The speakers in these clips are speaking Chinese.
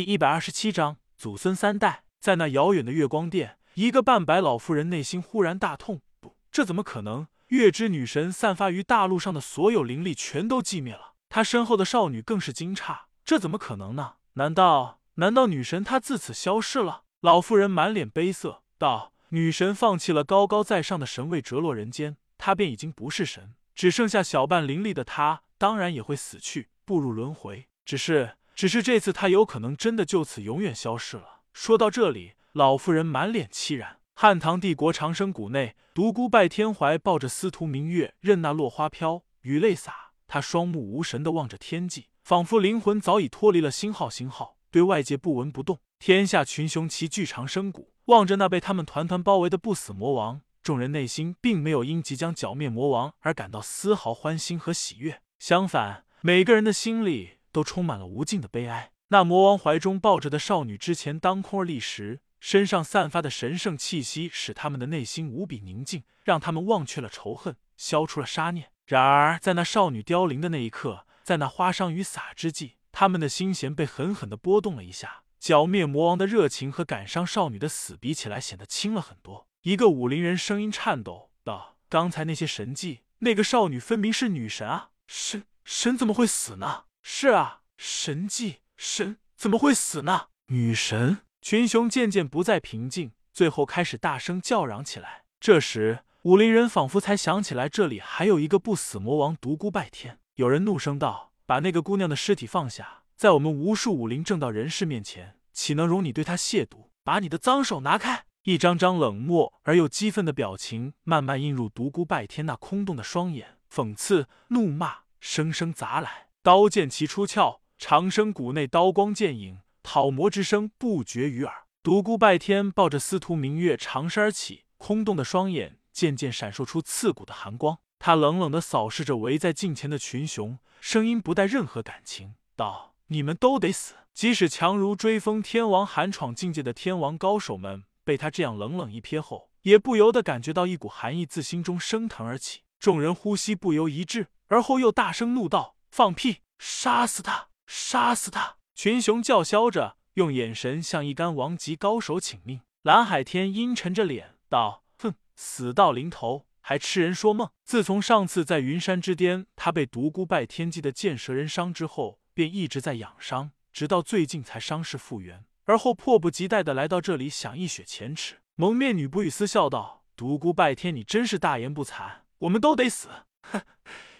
第一百二十七章祖孙三代。在那遥远的月光殿，一个半白老妇人内心忽然大痛。不，这怎么可能？月之女神散发于大陆上的所有灵力全都寂灭了。她身后的少女更是惊诧，这怎么可能呢？难道，难道女神她自此消失了？老妇人满脸悲色道：“女神放弃了高高在上的神位，折落人间，她便已经不是神，只剩下小半灵力的她，当然也会死去，步入轮回。只是……”只是这次，他有可能真的就此永远消失了。说到这里，老妇人满脸凄然。汉唐帝国长生谷内，独孤拜天怀抱着司徒明月，任那落花飘，雨泪洒。他双目无神的望着天际，仿佛灵魂早已脱离了星号星号，对外界不闻不动。天下群雄齐聚长生谷，望着那被他们团团包围的不死魔王，众人内心并没有因即将剿灭魔王而感到丝毫欢欣和喜悦，相反，每个人的心里。都充满了无尽的悲哀。那魔王怀中抱着的少女之前当空而立时，身上散发的神圣气息使他们的内心无比宁静，让他们忘却了仇恨，消除了杀念。然而，在那少女凋零的那一刻，在那花殇雨洒之际，他们的心弦被狠狠的波动了一下。剿灭魔王的热情和感伤少女的死比起来，显得轻了很多。一个武林人声音颤抖道：“刚才那些神迹，那个少女分明是女神啊！神神怎么会死呢？”是啊，神迹神怎么会死呢？女神群雄渐渐不再平静，最后开始大声叫嚷起来。这时，武林人仿佛才想起来，这里还有一个不死魔王独孤拜天。有人怒声道：“把那个姑娘的尸体放下，在我们无数武林正道人士面前，岂能容你对她亵渎？把你的脏手拿开！”一张张冷漠而又激愤的表情慢慢映入独孤拜天那空洞的双眼，讽刺、怒骂声声砸来。刀剑齐出鞘，长生谷内刀光剑影，讨魔之声不绝于耳。独孤拜天抱着司徒明月长身而起，空洞的双眼渐渐闪烁出刺骨的寒光。他冷冷的扫视着围在近前的群雄，声音不带任何感情道：“你们都得死！”即使强如追风天王寒闯境界的天王高手们，被他这样冷冷一瞥后，也不由得感觉到一股寒意自心中升腾而起。众人呼吸不由一滞，而后又大声怒道。放屁！杀死他！杀死他！群雄叫嚣着，用眼神向一干王级高手请命。蓝海天阴沉着脸道：“哼，死到临头还痴人说梦。自从上次在云山之巅，他被独孤拜天际的剑蛇人伤之后，便一直在养伤，直到最近才伤势复原，而后迫不及待的来到这里，想一雪前耻。”蒙面女不语丝笑道：“独孤拜天，你真是大言不惭，我们都得死！哼，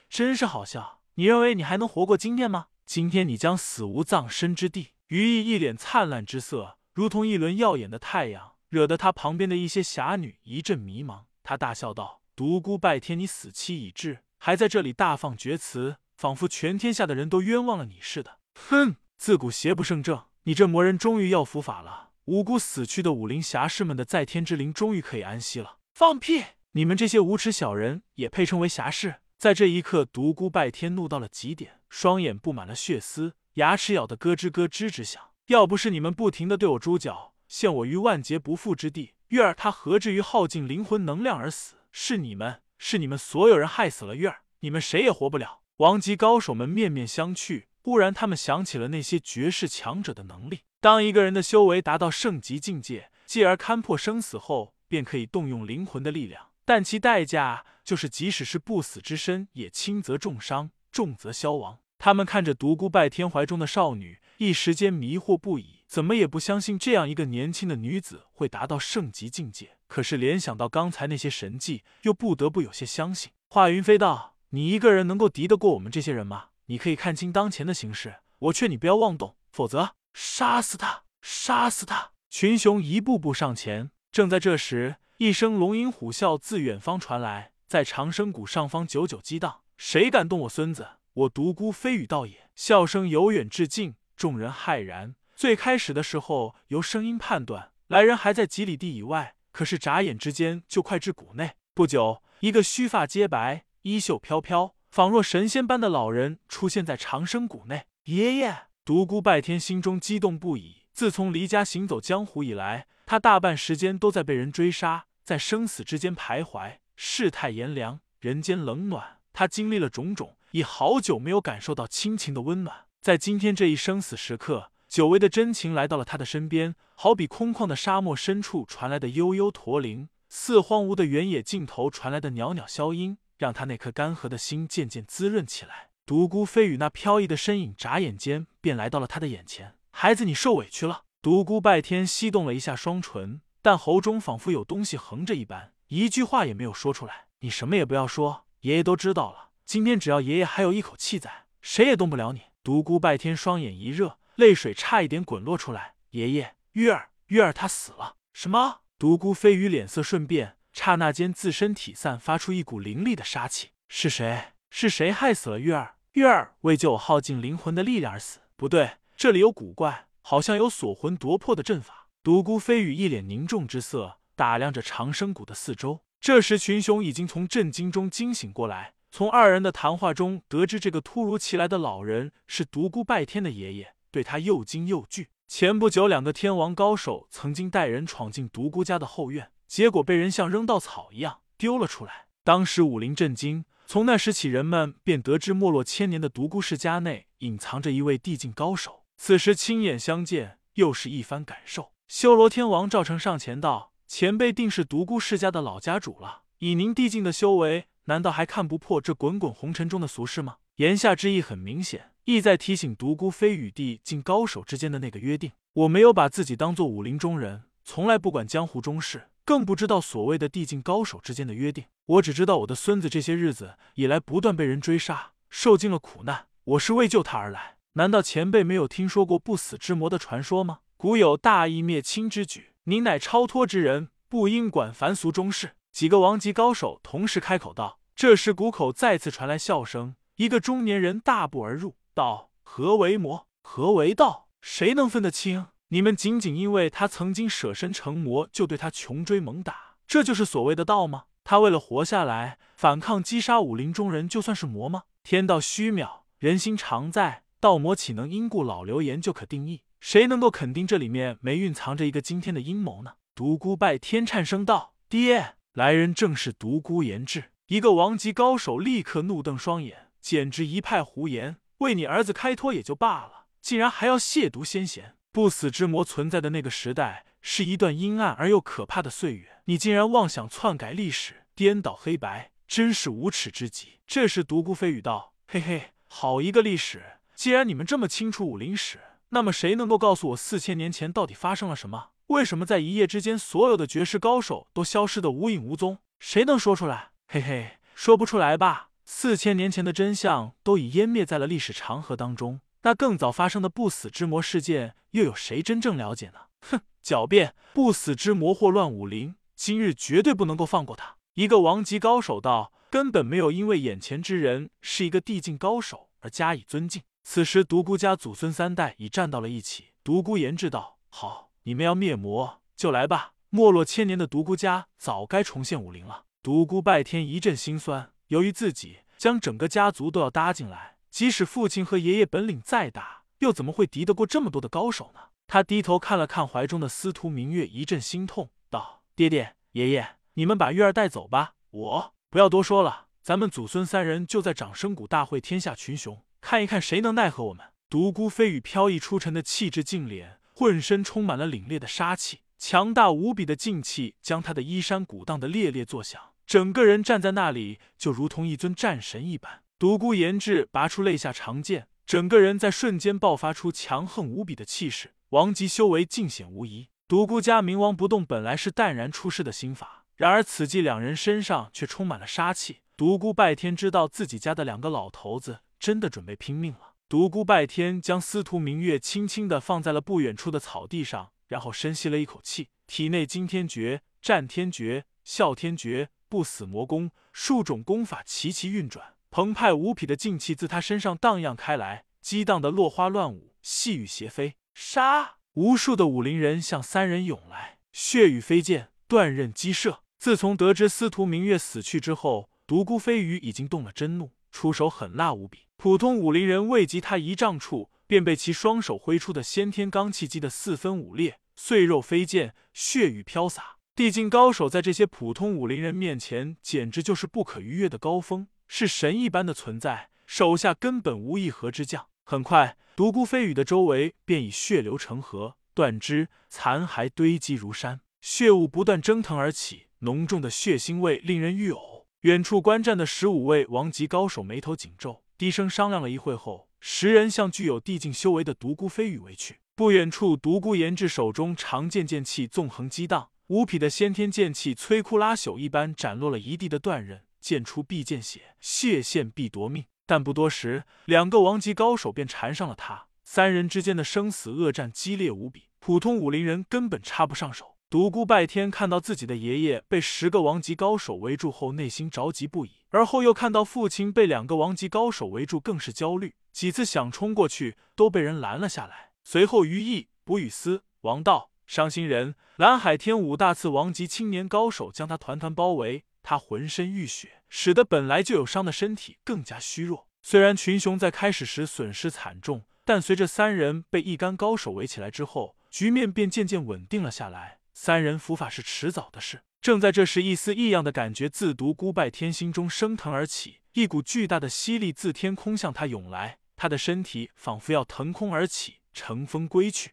真是好笑。”你认为你还能活过今天吗？今天你将死无葬身之地。于毅一脸灿烂之色，如同一轮耀眼的太阳，惹得他旁边的一些侠女一阵迷茫。他大笑道：“独孤拜天，你死期已至，还在这里大放厥词，仿佛全天下的人都冤枉了你似的。哼，自古邪不胜正，你这魔人终于要伏法了。无辜死去的武林侠士们的在天之灵终于可以安息了。放屁！你们这些无耻小人也配称为侠士？”在这一刻，独孤拜天怒到了极点，双眼布满了血丝，牙齿咬得咯吱咯吱直响。要不是你们不停的对我猪脚，陷我于万劫不复之地，月儿他何至于耗尽灵魂能量而死？是你们，是你们所有人害死了月儿，你们谁也活不了。王级高手们面面相觑，忽然他们想起了那些绝世强者的能力。当一个人的修为达到圣级境界，继而勘破生死后，便可以动用灵魂的力量。但其代价就是，即使是不死之身，也轻则重伤，重则消亡。他们看着独孤拜天怀中的少女，一时间迷惑不已，怎么也不相信这样一个年轻的女子会达到圣级境界。可是联想到刚才那些神迹，又不得不有些相信。华云飞道：“你一个人能够敌得过我们这些人吗？你可以看清当前的形势，我劝你不要妄动，否则杀死他，杀死他！”群雄一步步上前。正在这时。一声龙吟虎啸自远方传来，在长生谷上方久久激荡。谁敢动我孙子？我独孤飞羽道也！笑声由远至近，众人骇然。最开始的时候，由声音判断来人还在几里地以外，可是眨眼之间就快至谷内。不久，一个须发皆白、衣袖飘飘、仿若神仙般的老人出现在长生谷内。爷爷！独孤拜天心中激动不已。自从离家行走江湖以来，他大半时间都在被人追杀。在生死之间徘徊，世态炎凉，人间冷暖，他经历了种种，已好久没有感受到亲情的温暖。在今天这一生死时刻，久违的真情来到了他的身边，好比空旷的沙漠深处传来的悠悠驼铃，似荒芜的原野尽头传来的袅袅箫音，让他那颗干涸的心渐渐滋润起来。独孤飞羽那飘逸的身影，眨眼间便来到了他的眼前。孩子，你受委屈了。独孤拜天翕动了一下双唇，但喉中仿佛有东西横着一般，一句话也没有说出来。你什么也不要说，爷爷都知道了。今天只要爷爷还有一口气在，谁也动不了你。独孤拜天双眼一热。泪水差一点滚落出来。爷爷，月儿，月儿，他死了。什么？独孤飞羽脸色瞬变，刹那间自身体散发出一股凌厉的杀气。是谁？是谁害死了月儿？月儿为救我耗尽灵魂的力量而死？不对，这里有古怪，好像有锁魂夺魄的阵法。独孤飞羽一脸凝重之色，打量着长生谷的四周。这时，群雄已经从震惊中惊醒过来，从二人的谈话中得知，这个突如其来的老人是独孤拜天的爷爷。对他又惊又惧。前不久，两个天王高手曾经带人闯进独孤家的后院，结果被人像扔稻草一样丢了出来。当时武林震惊。从那时起，人们便得知没落千年的独孤世家内隐藏着一位地境高手。此时亲眼相见，又是一番感受。修罗天王赵成上前道：“前辈定是独孤世家的老家主了。以您地境的修为，难道还看不破这滚滚红尘中的俗事吗？”言下之意很明显。意在提醒独孤飞与地境高手之间的那个约定。我没有把自己当做武林中人，从来不管江湖中事，更不知道所谓的地境高手之间的约定。我只知道我的孙子这些日子以来不断被人追杀，受尽了苦难。我是为救他而来。难道前辈没有听说过不死之魔的传说吗？古有大义灭亲之举，您乃超脱之人，不应管凡俗中事。几个王级高手同时开口道。这时谷口再次传来笑声，一个中年人大步而入。道何为魔？何为道？谁能分得清？你们仅仅因为他曾经舍身成魔，就对他穷追猛打，这就是所谓的道吗？他为了活下来，反抗击杀武林中人，就算是魔吗？天道虚渺，人心常在，道魔岂能因故老流言就可定义？谁能够肯定这里面没蕴藏着一个惊天的阴谋呢？独孤拜天颤声道：“爹，来人正是独孤延志。”一个王级高手立刻怒瞪双眼，简直一派胡言。为你儿子开脱也就罢了，竟然还要亵渎先贤！不死之魔存在的那个时代，是一段阴暗而又可怕的岁月。你竟然妄想篡改历史，颠倒黑白，真是无耻之极！这时独孤飞羽道：“嘿嘿，好一个历史！既然你们这么清楚武林史，那么谁能够告诉我四千年前到底发生了什么？为什么在一夜之间，所有的绝世高手都消失的无影无踪？谁能说出来？嘿嘿，说不出来吧？”四千年前的真相都已湮灭在了历史长河当中，那更早发生的不死之魔事件，又有谁真正了解呢？哼，狡辩！不死之魔祸乱武林，今日绝对不能够放过他。一个王级高手道：“根本没有因为眼前之人是一个地境高手而加以尊敬。”此时独孤家祖孙三代已站到了一起。独孤延志道：“好，你们要灭魔就来吧。没落千年的独孤家早该重现武林了。”独孤拜天一阵心酸。由于自己将整个家族都要搭进来，即使父亲和爷爷本领再大，又怎么会敌得过这么多的高手呢？他低头看了看怀中的司徒明月，一阵心痛，道：“爹爹，爷爷，你们把月儿带走吧。我不要多说了，咱们祖孙三人就在掌声谷大会天下群雄，看一看谁能奈何我们。”独孤飞羽飘逸出尘的气质净脸，浑身充满了凛冽的杀气，强大无比的劲气将他的衣衫鼓荡的猎猎作响。整个人站在那里，就如同一尊战神一般。独孤延志拔出肋下长剑，整个人在瞬间爆发出强横无比的气势，王级修为尽显无疑。独孤家冥王不动本来是淡然出世的心法，然而此际两人身上却充满了杀气。独孤拜天知道自己家的两个老头子真的准备拼命了。独孤拜天将司徒明月轻轻的放在了不远处的草地上，然后深吸了一口气，体内惊天诀、战天诀、啸天诀。不死魔功，数种功法齐齐运转，澎湃无匹的劲气自他身上荡漾开来，激荡的落花乱舞，细雨斜飞。杀！无数的武林人向三人涌来，血雨飞溅，断刃击射。自从得知司徒明月死去之后，独孤飞羽已经动了真怒，出手狠辣无比。普通武林人未及他一丈处，便被其双手挥出的先天罡气击得四分五裂，碎肉飞溅，血雨飘洒。地境高手在这些普通武林人面前，简直就是不可逾越的高峰，是神一般的存在，手下根本无一合之将。很快，独孤飞羽的周围便以血流成河，断肢残骸堆积如山，血雾不断蒸腾而起，浓重的血腥味令人欲呕。远处观战的十五位王级高手眉头紧皱，低声商量了一会后，十人向具有地境修为的独孤飞羽围去。不远处，独孤延志手中长剑剑气纵横激荡，无匹的先天剑气摧枯拉朽一般斩落了一地的断刃，剑出必见血，血现必夺命。但不多时，两个王级高手便缠上了他，三人之间的生死恶战激烈无比，普通武林人根本插不上手。独孤拜天看到自己的爷爷被十个王级高手围住后，内心着急不已；而后又看到父亲被两个王级高手围住，更是焦虑。几次想冲过去，都被人拦了下来。随后，于毅、卜雨思、王道、伤心人、蓝海天五大次王级青年高手将他团团包围，他浑身浴血，使得本来就有伤的身体更加虚弱。虽然群雄在开始时损失惨重，但随着三人被一干高手围起来之后，局面便渐渐稳定了下来。三人伏法是迟早的事。正在这时，一丝异样的感觉自独孤拜天心中升腾而起，一股巨大的吸力自天空向他涌来，他的身体仿佛要腾空而起，乘风归去。